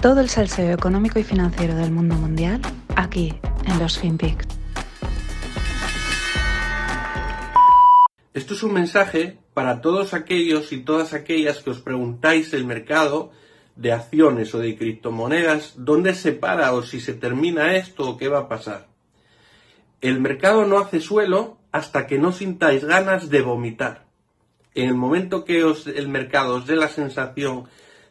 Todo el salseo económico y financiero del mundo mundial aquí en los FinPix. Esto es un mensaje para todos aquellos y todas aquellas que os preguntáis el mercado de acciones o de criptomonedas, dónde se para o si se termina esto o qué va a pasar. El mercado no hace suelo hasta que no sintáis ganas de vomitar. En el momento que el mercado os dé la sensación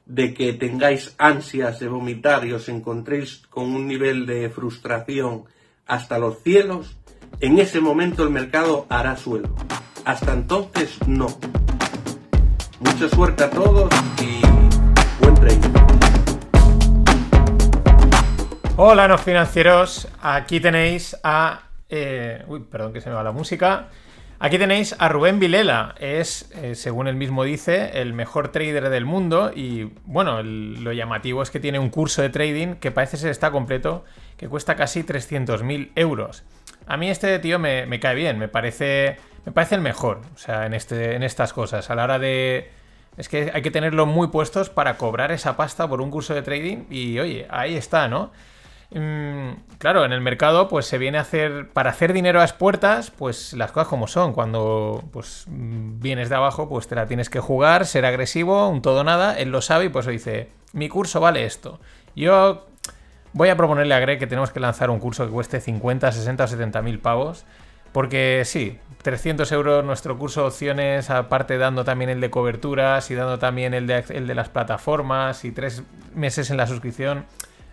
de que tengáis ansias de vomitar y os encontréis con un nivel de frustración hasta los cielos, en ese momento el mercado hará suelo. Hasta entonces no. Mucha suerte a todos y buen trading. Hola, no financieros. Aquí tenéis a. eh, uy, perdón que se me va la música. Aquí tenéis a Rubén Vilela. Es, eh, según él mismo dice, el mejor trader del mundo. Y bueno, lo llamativo es que tiene un curso de trading que parece ser está completo, que cuesta casi 300.000 euros. A mí este tío me, me cae bien, me parece, me parece el mejor. O sea, en, este, en estas cosas. A la hora de. Es que hay que tenerlo muy puestos para cobrar esa pasta por un curso de trading. Y oye, ahí está, ¿no? Mm, claro, en el mercado, pues se viene a hacer. Para hacer dinero a las puertas, pues las cosas como son. Cuando pues mm, vienes de abajo, pues te la tienes que jugar, ser agresivo, un todo nada. Él lo sabe y pues dice: Mi curso vale esto. Yo voy a proponerle a Greg que tenemos que lanzar un curso que cueste 50, 60 o 70 mil pavos. Porque sí, 300 euros nuestro curso de opciones, aparte dando también el de coberturas y dando también el de, el de las plataformas y tres meses en la suscripción.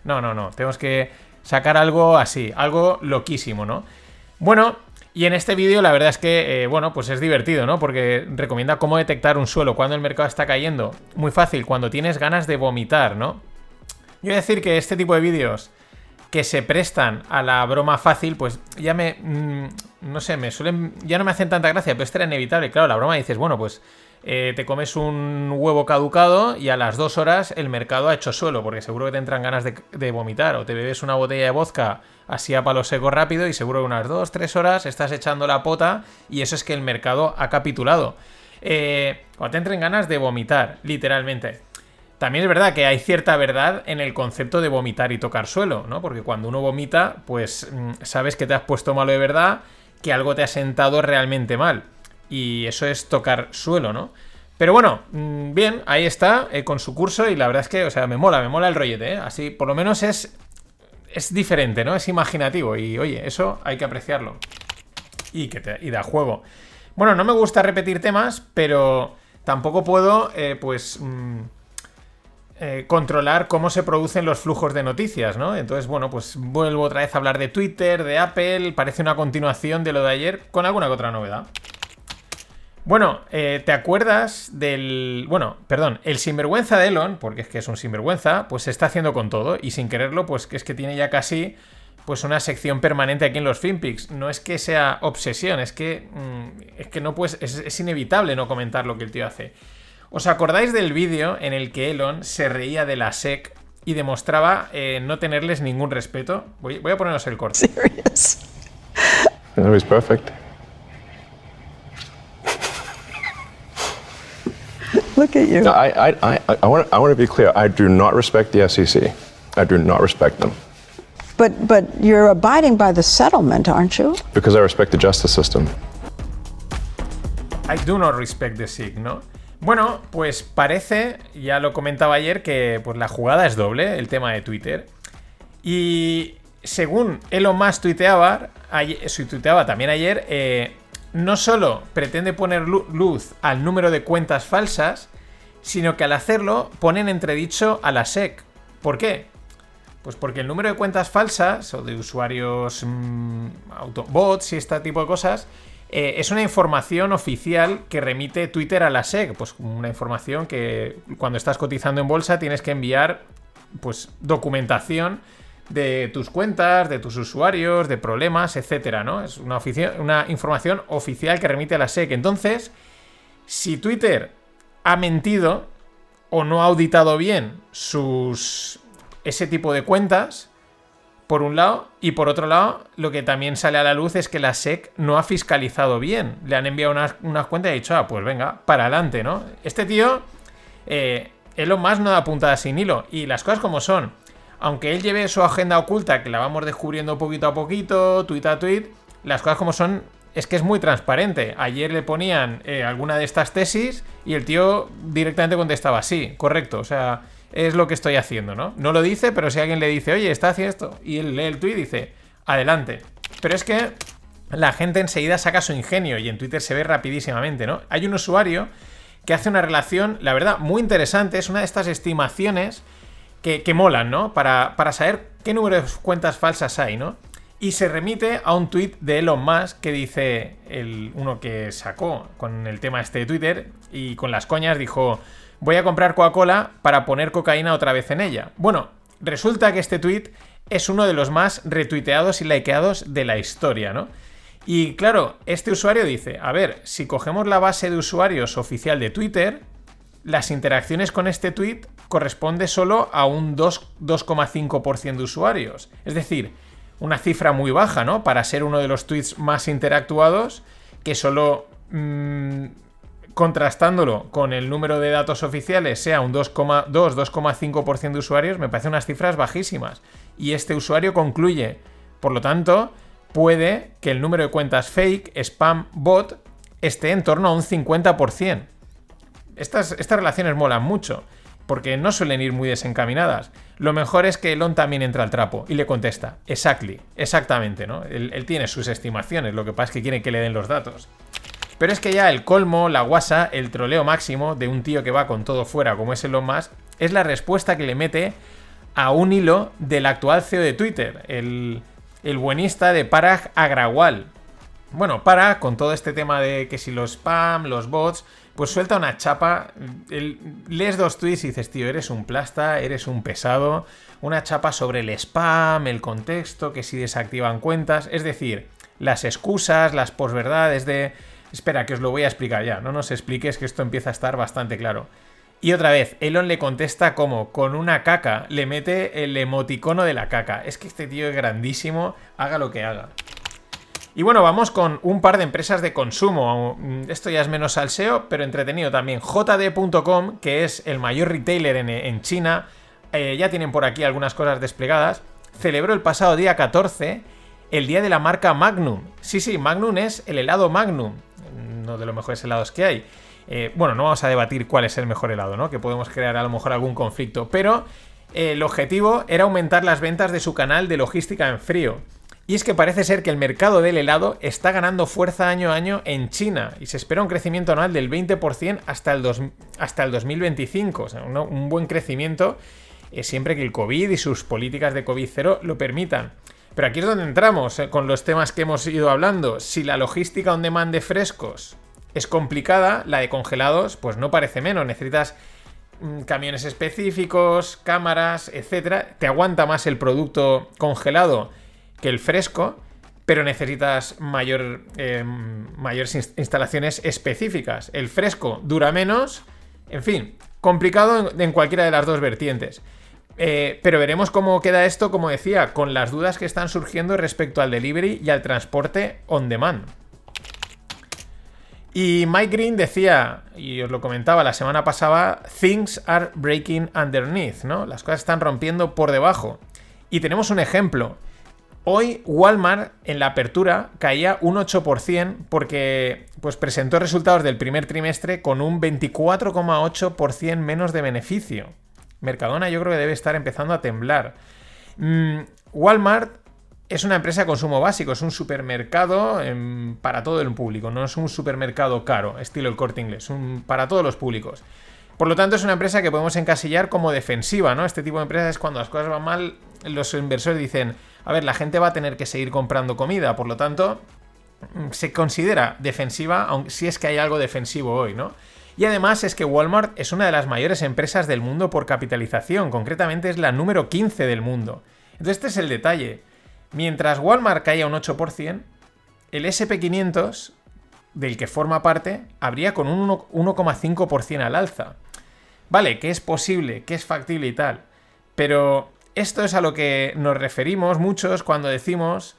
No, no, no. Tenemos que sacar algo así, algo loquísimo, ¿no? Bueno, y en este vídeo la verdad es que, eh, bueno, pues es divertido, ¿no? Porque recomienda cómo detectar un suelo cuando el mercado está cayendo. Muy fácil, cuando tienes ganas de vomitar, ¿no? Yo voy a decir que este tipo de vídeos que se prestan a la broma fácil, pues ya me. mm, no sé, me suelen. Ya no me hacen tanta gracia, pero esto era inevitable. Claro, la broma dices, bueno, pues eh, te comes un huevo caducado y a las dos horas el mercado ha hecho suelo, porque seguro que te entran ganas de, vomitar. O te bebes una botella de vodka así a palo seco rápido y seguro que unas dos, tres horas estás echando la pota y eso es que el mercado ha capitulado. Eh, cuando te entren ganas de vomitar, literalmente. También es verdad que hay cierta verdad en el concepto de vomitar y tocar suelo, ¿no? Porque cuando uno vomita, pues mm, sabes que te has puesto malo de verdad, que algo te ha sentado realmente mal. Y eso es tocar suelo, ¿no? Pero bueno, mm, bien, ahí está, eh, con su curso, y la verdad es que, o sea, me mola, me mola el rollete, ¿eh? Así, por lo menos es. Es diferente, ¿no? Es imaginativo. Y oye, eso hay que apreciarlo. Y que te, y da juego. Bueno, no me gusta repetir temas, pero tampoco puedo, eh, pues. mm, eh, controlar cómo se producen los flujos de noticias, ¿no? Entonces, bueno, pues vuelvo otra vez a hablar de Twitter, de Apple, parece una continuación de lo de ayer, con alguna que otra novedad. Bueno, eh, ¿te acuerdas del... Bueno, perdón, el sinvergüenza de Elon, porque es que es un sinvergüenza, pues se está haciendo con todo y sin quererlo, pues que es que tiene ya casi pues una sección permanente aquí en los FinPix. No es que sea obsesión, es que mm, es que no puedes, es, es inevitable no comentar lo que el tío hace. ¿Os acordáis del vídeo en el que Elon se reía de la SEC y demostraba eh, no tenerles ningún respeto? Voy, voy a poneros el corte. serious. No, he's perfect. Look at you. No, I, I, I, I want, I want to be clear. I do not respect the SEC. I do not respect them But but you're abiding by the settlement, aren't you? because I respect the justice system. I do not respect the SIG, ¿no? Bueno, pues parece, ya lo comentaba ayer, que pues la jugada es doble, el tema de Twitter. Y según Elon Musk tuiteaba, ayer, su tuiteaba también ayer, eh, no solo pretende poner lu- luz al número de cuentas falsas, sino que al hacerlo pone en entredicho a la SEC. ¿Por qué? Pues porque el número de cuentas falsas o de usuarios mm, autobots y este tipo de cosas eh, es una información oficial que remite Twitter a la SEC. Pues una información que cuando estás cotizando en bolsa tienes que enviar pues documentación de tus cuentas, de tus usuarios, de problemas, etcétera, ¿no? Es una, una información oficial que remite a la SEC. Entonces, si Twitter ha mentido o no ha auditado bien sus ese tipo de cuentas, por un lado, y por otro lado, lo que también sale a la luz es que la SEC no ha fiscalizado bien. Le han enviado unas, unas cuentas y ha dicho, ah, pues venga, para adelante, ¿no? Este tío, eh, Elon Musk no da puntada sin hilo. Y las cosas como son. Aunque él lleve su agenda oculta, que la vamos descubriendo poquito a poquito, tuit a tuit, las cosas como son es que es muy transparente. Ayer le ponían eh, alguna de estas tesis y el tío directamente contestaba, sí, correcto, o sea, es lo que estoy haciendo, ¿no? No lo dice, pero si alguien le dice, oye, está haciendo esto, y él lee el tuit dice, adelante. Pero es que la gente enseguida saca su ingenio y en Twitter se ve rapidísimamente, ¿no? Hay un usuario que hace una relación, la verdad, muy interesante, es una de estas estimaciones que, molan, ¿no? Para, para saber qué número de cuentas falsas hay, ¿no? Y se remite a un tuit de Elon Musk que dice, el, uno que sacó con el tema este de Twitter y con las coñas dijo, voy a comprar Coca-Cola para poner cocaína otra vez en ella. Bueno, resulta que este tuit es uno de los más retuiteados y likeados de la historia, ¿no? Y claro, este usuario dice, a ver, si cogemos la base de usuarios oficial de Twitter, las interacciones con este tweet corresponde solo a un 2,5% de usuarios. Es decir, una cifra muy baja, ¿no? Para ser uno de los tweets más interactuados, que solo mmm, contrastándolo con el número de datos oficiales sea un 2,2-2,5% de usuarios, me parece unas cifras bajísimas. Y este usuario concluye, por lo tanto, puede que el número de cuentas fake, spam, bot, esté en torno a un 50%. Estas, estas relaciones molan mucho porque no suelen ir muy desencaminadas. Lo mejor es que Elon también entra al trapo y le contesta, exactly, exactamente, ¿no? Él, tiene sus estimaciones, lo que pasa es que quiere que le den los datos. Pero es que ya el colmo, la guasa, el troleo máximo de un tío que va con todo fuera como es Elon Musk, es la respuesta que le mete a un hilo del actual CEO de Twitter, el, el buenista de Parag Agrawal. Bueno, para con todo este tema de que si los spam, los bots, pues suelta una chapa. lees dos tweets y dices, tío, eres un plasta, eres un pesado. Una chapa sobre el spam, el contexto, que si desactivan cuentas. Es decir, las excusas, las posverdades de. Espera, que os lo voy a explicar ya. No nos expliques que esto empieza a estar bastante claro. Y otra vez, Elon le contesta como con una caca, le mete el emoticono de la caca. Es que este tío es grandísimo, haga lo que haga. Y bueno, vamos con un par de empresas de consumo. Esto ya es menos salseo, pero entretenido también. JD.com, que es el mayor retailer en, China, eh, ya tienen por aquí algunas cosas desplegadas. Celebró el pasado día 14 el día de la marca Magnum. Sí, sí, Magnum es el helado Magnum, uno de los mejores helados que hay. Eh, bueno, no vamos a debatir cuál es el mejor helado, ¿no? Que podemos crear a lo mejor algún conflicto, pero eh, el objetivo era aumentar las ventas de su canal de logística en frío. Y es que parece ser que el mercado del helado está ganando fuerza año a año en China y se espera un crecimiento anual del 20% hasta el, hasta el 2025. O sea, un buen crecimiento eh, siempre que el COVID y sus políticas de COVID cero lo permitan. Pero aquí es donde entramos eh, con los temas que hemos ido hablando. Si la logística on demand de frescos es complicada, la de congelados pues no parece menos. Necesitas mm, camiones específicos, cámaras, etc. Te aguanta más el producto congelado que el fresco, pero necesitas mayor, eh, mayores instalaciones específicas. El fresco dura menos, en fin, complicado en, cualquiera de las dos vertientes. Eh, pero veremos cómo queda esto, como decía, con las dudas que están surgiendo respecto al delivery y al transporte on demand. Y Mike Green decía, y os lo comentaba la semana pasada, things are breaking underneath, ¿no? Las cosas están rompiendo por debajo. Y tenemos un ejemplo. Hoy Walmart en la apertura caía un 8% porque pues, presentó resultados del primer trimestre con un 24,8% menos de beneficio. Mercadona yo creo que debe estar empezando a temblar. Mm, Walmart es una empresa de consumo básico, es un supermercado em, para todo el público, no es un supermercado caro, estilo el corte inglés, para todos los públicos. Por lo tanto, es una empresa que podemos encasillar como defensiva, ¿no? Este tipo de empresas es cuando las cosas van mal, los inversores dicen, a ver, la gente va a tener que seguir comprando comida, por lo tanto, mm, se considera defensiva, aunque si es que hay algo defensivo hoy, ¿no? Y además es que Walmart es una de las mayores empresas del mundo por capitalización, concretamente es la número 15 del mundo. Entonces este es el detalle. Mientras Walmart caía un 8%, el SP500, del que forma parte, habría con un 1,5% al alza. Vale, que es posible, que es factible y tal. Pero esto es a lo que nos referimos muchos cuando decimos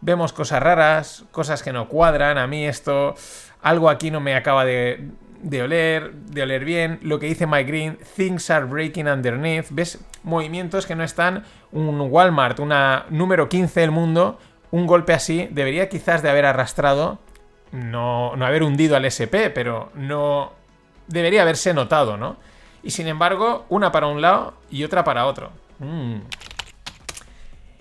vemos cosas raras, cosas que no cuadran, a mí esto, algo aquí no me acaba de, de oler, de oler bien, lo que dice Mike Green, things are breaking underneath, ves movimientos que no están, un Walmart, una número 15 del mundo, un golpe así debería quizás de haber arrastrado, no, no haber hundido al SP, pero no debería haberse notado, ¿no? Y sin embargo, una para un lado y otra para otro. Mm.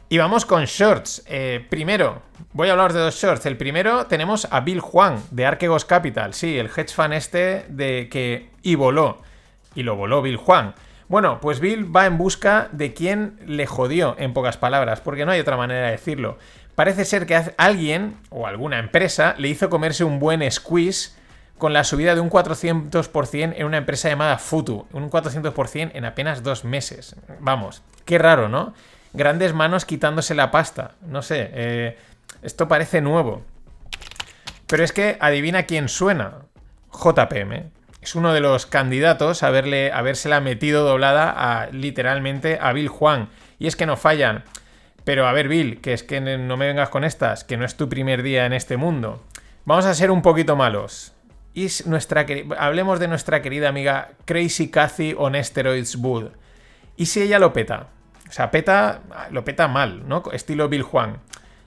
Y vamos con shorts. Eh, primero, voy a hablar de dos shorts. El primero tenemos a Bill Juan de Archegos Capital. Sí, el hedge fund este de que y voló. Y lo voló Bill Juan. Bueno, pues Bill va en busca de quien le jodió, en pocas palabras, porque no hay otra manera de decirlo. Parece ser que alguien o alguna empresa le hizo comerse un buen squeeze con la subida de un 400% en una empresa llamada Futu. Un 400% en apenas dos meses. Vamos, qué raro, ¿no? grandes manos quitándose la pasta. No sé, eh, esto parece nuevo. Pero es que adivina quién suena. JPM. Es uno de los candidatos a, a habérsela metido doblada a literalmente a Bill Juan. Y es que no fallan. Pero a ver, Bill, que es que no me vengas con estas, que no es tu primer día en este mundo. Vamos a ser un poquito malos. Y nuestra, hablemos de nuestra querida amiga Crazy Cathy on Steroids Wood. ¿Y si ella lo peta? O sea, peta, lo peta mal, ¿no? Estilo Bill Juan.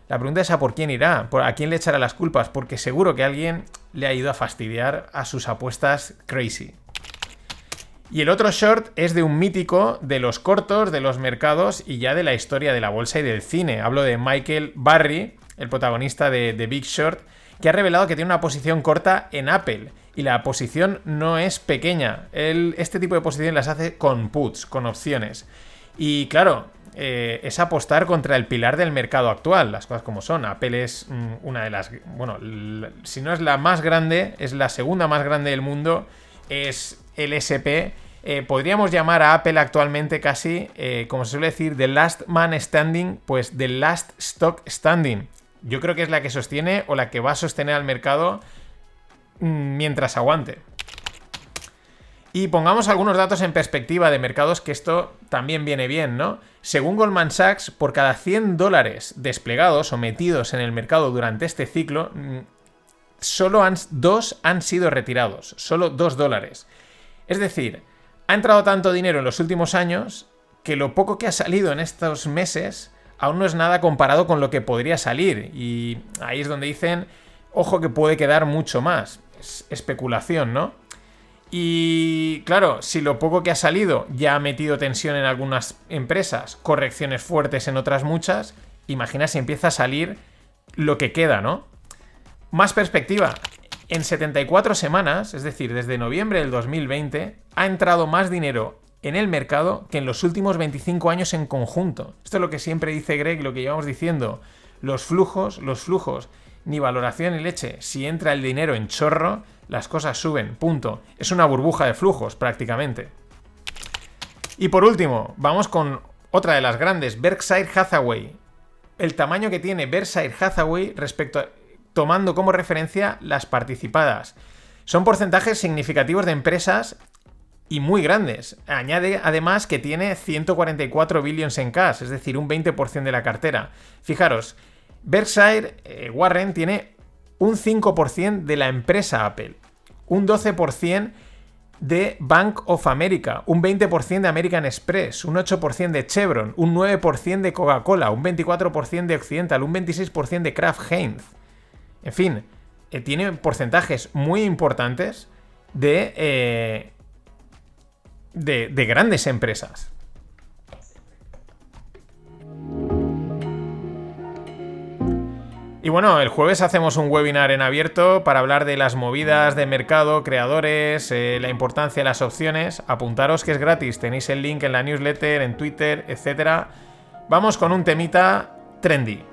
La pregunta es a por quién irá, a quién le echará las culpas, porque seguro que alguien le ha ido a fastidiar a sus apuestas crazy. Y el otro short es de un mítico de los cortos, de los mercados y ya de la historia de la bolsa y del cine. Hablo de Michael Barry, el protagonista de The Big Short, que ha revelado que tiene una posición corta en Apple. Y la posición no es pequeña. este tipo de posiciones las hace con puts, con opciones. Y claro, eh, es apostar contra el pilar del mercado actual, las cosas como son. Apple es mm, una de las, bueno, si no es la más grande, es la segunda más grande del mundo, es el SP. Eh, podríamos llamar a Apple actualmente casi, eh, como se suele decir, The Last Man Standing, pues The Last Stock Standing. Yo creo que es la que sostiene o la que va a sostener al mercado mm, mientras aguante. Y pongamos algunos datos en perspectiva de mercados que esto también viene bien, ¿no? Según Goldman Sachs, por cada 100 dólares desplegados o metidos en el mercado durante este ciclo, mm, solo dos han sido retirados, solo 2 dólares. Es decir, ha entrado tanto dinero en los últimos años que lo poco que ha salido en estos meses aún no es nada comparado con lo que podría salir. Y ahí es donde dicen, ojo que puede quedar mucho más. Es especulación, ¿no? Y claro, si lo poco que ha salido ya ha metido tensión en algunas empresas, correcciones fuertes en otras muchas, imagina si empieza a salir lo que queda, ¿no? Más perspectiva. En 74 semanas, es decir, desde noviembre del 2020, ha entrado más dinero en el mercado que en los últimos 25 años en conjunto. Esto es lo que siempre dice Greg, lo que llevamos diciendo. Los flujos, los flujos, ni valoración ni leche. Si entra el dinero en chorro, las cosas suben, punto. Es una burbuja de flujos prácticamente. Y por último, vamos con otra de las grandes, Berkshire Hathaway. El tamaño que tiene Berkshire Hathaway respecto a, tomando como referencia las participadas. Son porcentajes significativos de empresas y muy grandes. Añade además que tiene 144 billions en cash, es decir, un 20% de la cartera. Fijaros, Berkshire eh, Warren tiene un 5% de la empresa Apple, un 12% de Bank of America, un 20% de American Express, un 8% de Chevron, un 9% de Coca-Cola, un 24% de Occidental, un 26% de Kraft Heinz. En fin, eh, tiene porcentajes muy importantes de, eh, de, de grandes empresas. Y bueno, el jueves hacemos un webinar en abierto para hablar de las movidas de mercado, creadores, eh, la importancia de las opciones. Apuntaros que es gratis, tenéis el link en la newsletter, en Twitter, etc. Vamos con un temita trendy.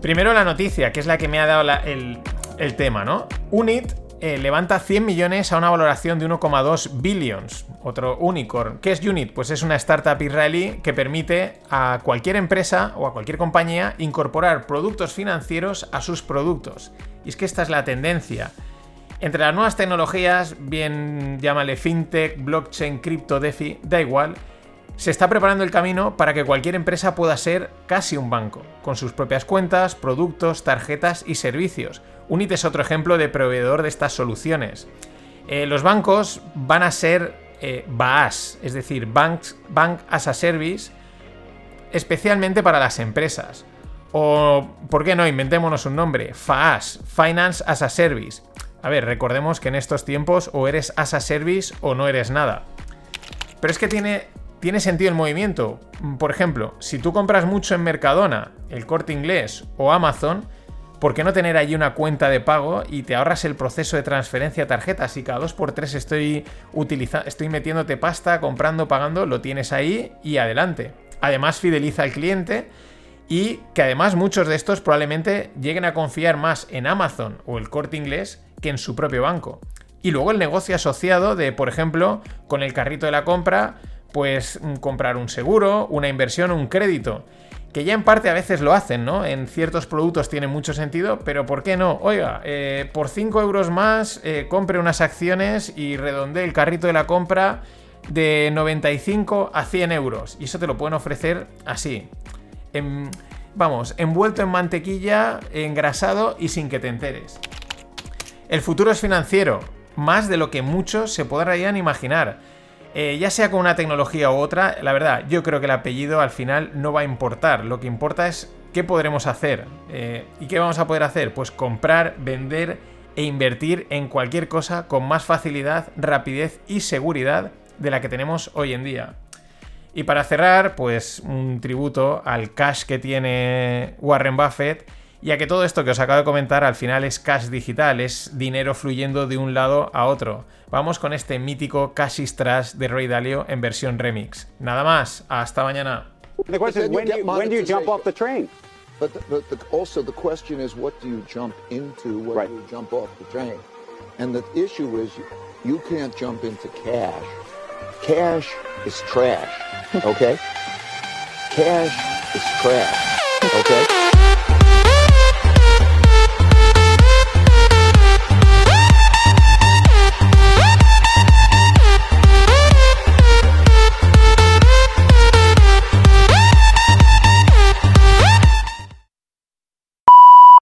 Primero la noticia, que es la que me ha dado el, tema, ¿no? Unit eh, levanta 100 millones a una valoración de 1,2 billions. Otro unicorn. ¿Qué es Unit? Pues es una startup israelí que permite a cualquier empresa o a cualquier compañía incorporar productos financieros a sus productos. Y es que esta es la tendencia. Entre las nuevas tecnologías, bien llámale fintech, blockchain, cripto, DeFi, da igual, Se está preparando el camino para que cualquier empresa pueda ser casi un banco, con sus propias cuentas, productos, tarjetas y servicios. Unit es otro ejemplo de proveedor de estas soluciones. Eh, los bancos van a ser eh, BAS, es decir, Banks, Bank as a Service, especialmente para las empresas. O, ¿por qué no? Inventémonos un nombre. FAAS, Finance as a Service. A ver, recordemos que en estos tiempos o eres as a service o no eres nada. Pero es que tiene, tiene sentido el movimiento. Por ejemplo, si tú compras mucho en Mercadona, el corte inglés o Amazon, ¿por qué no tener allí una cuenta de pago y te ahorras el proceso de transferencia tarjeta? Si cada 2x3 estoy, estoy metiéndote pasta, comprando, pagando, lo tienes ahí y adelante. Además, fideliza al cliente y que además muchos de estos probablemente lleguen a confiar más en Amazon o el corte inglés que en su propio banco. Y luego el negocio asociado de, por ejemplo, con el carrito de la compra, pues mm, comprar un seguro, una inversión, un crédito. Que ya en parte a veces lo hacen, ¿no? En ciertos productos tiene mucho sentido, pero ¿por qué no? Oiga, eh, por 5 euros más eh, compre unas acciones y redonde el carrito de la compra de 95 a 100 euros. Y eso te lo pueden ofrecer así. vamos, envuelto en mantequilla, engrasado y sin que te enteres. El futuro es financiero, más de lo que muchos se podrían imaginar. Eh, ya sea con una tecnología u otra, la verdad, yo creo que el apellido al final no va a importar. Lo que importa es qué podremos hacer. Eh, ¿Y qué vamos a poder hacer? Pues comprar, vender e invertir en cualquier cosa con más facilidad, rapidez y seguridad de la que tenemos hoy en día. Y para cerrar, pues un tributo al cash que tiene Warren Buffett ya que todo esto que os acabo de comentar al final es cash digital, es dinero fluyendo de un lado a otro. Vamos con este mítico Cash is Trash de Ray Dalio en versión remix. Nada más, hasta mañana. The question is, when do, you, when do you jump off the train? But, the, but the, also the question is, what do you jump into when right. you jump off the train? And the issue is, you, you can't jump into cash. Cash is trash, okay? cash is trash, okay?